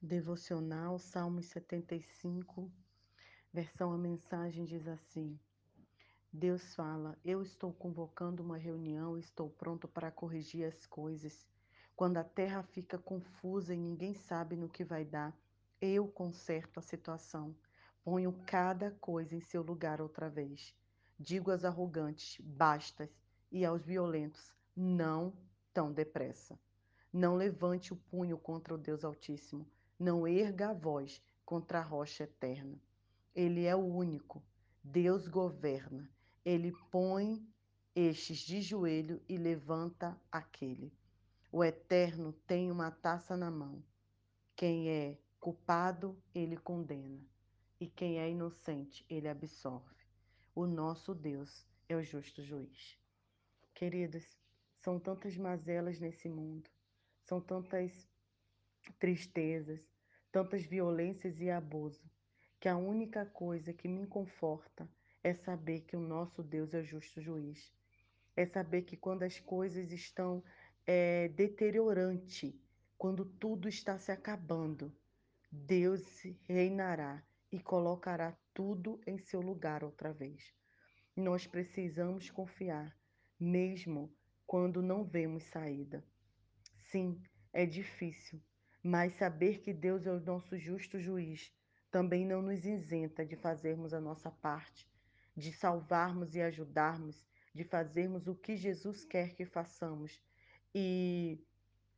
Devocional, Salmos 75, versão a mensagem diz assim: Deus fala: Eu estou convocando uma reunião, estou pronto para corrigir as coisas. Quando a terra fica confusa e ninguém sabe no que vai dar, eu conserto a situação. Ponho cada coisa em seu lugar outra vez. Digo aos arrogantes: bastas, e aos violentos: não tão depressa. Não levante o punho contra o Deus Altíssimo não erga a voz contra a rocha eterna. Ele é o único. Deus governa. Ele põe estes de joelho e levanta aquele. O Eterno tem uma taça na mão. Quem é culpado, ele condena. E quem é inocente, ele absolve. O nosso Deus é o justo juiz. Queridos, são tantas mazelas nesse mundo, são tantas tristezas, tantas violências e abuso, que a única coisa que me conforta é saber que o nosso Deus é justo juiz. É saber que quando as coisas estão é, deteriorante, quando tudo está se acabando, Deus reinará e colocará tudo em seu lugar outra vez. Nós precisamos confiar, mesmo quando não vemos saída. Sim, é difícil, mas saber que Deus é o nosso justo juiz também não nos isenta de fazermos a nossa parte, de salvarmos e ajudarmos, de fazermos o que Jesus quer que façamos e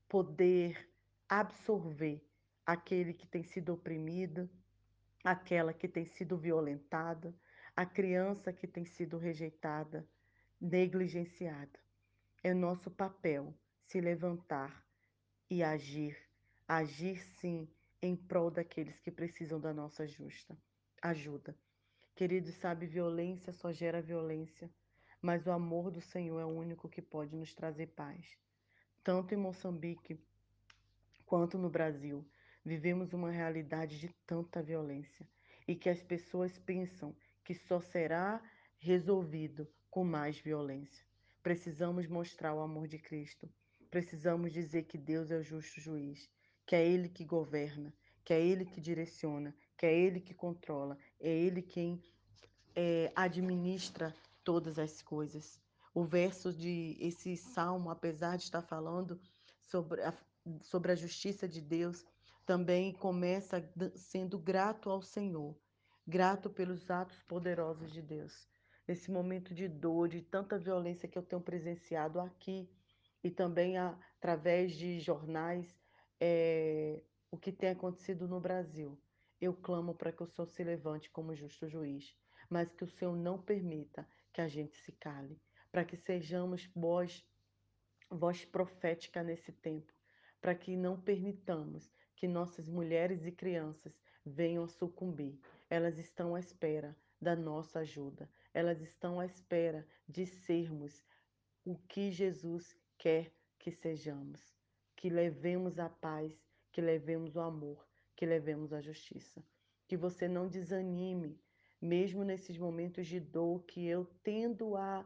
poder absorver aquele que tem sido oprimido, aquela que tem sido violentada, a criança que tem sido rejeitada, negligenciada. É nosso papel se levantar e agir agir sim em prol daqueles que precisam da nossa justa ajuda. Queridos, sabe, violência só gera violência, mas o amor do Senhor é o único que pode nos trazer paz. Tanto em Moçambique quanto no Brasil, vivemos uma realidade de tanta violência e que as pessoas pensam que só será resolvido com mais violência. Precisamos mostrar o amor de Cristo. Precisamos dizer que Deus é o justo juiz que é Ele que governa, que é Ele que direciona, que é Ele que controla, é Ele quem é, administra todas as coisas. O verso de esse salmo, apesar de estar falando sobre a, sobre a justiça de Deus, também começa sendo grato ao Senhor, grato pelos atos poderosos de Deus. Nesse momento de dor, de tanta violência que eu tenho presenciado aqui e também através de jornais, é, o que tem acontecido no Brasil. Eu clamo para que o Senhor se levante como justo juiz, mas que o Senhor não permita que a gente se cale, para que sejamos voz, voz profética nesse tempo, para que não permitamos que nossas mulheres e crianças venham a sucumbir. Elas estão à espera da nossa ajuda, elas estão à espera de sermos o que Jesus quer que sejamos que levemos a paz, que levemos o amor, que levemos a justiça. Que você não desanime, mesmo nesses momentos de dor que eu tendo a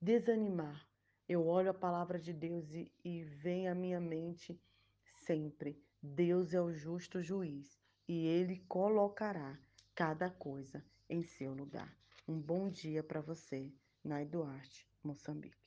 desanimar. Eu olho a palavra de Deus e, e vem à minha mente sempre: Deus é o justo juiz e ele colocará cada coisa em seu lugar. Um bom dia para você, Nai Duarte, Moçambique.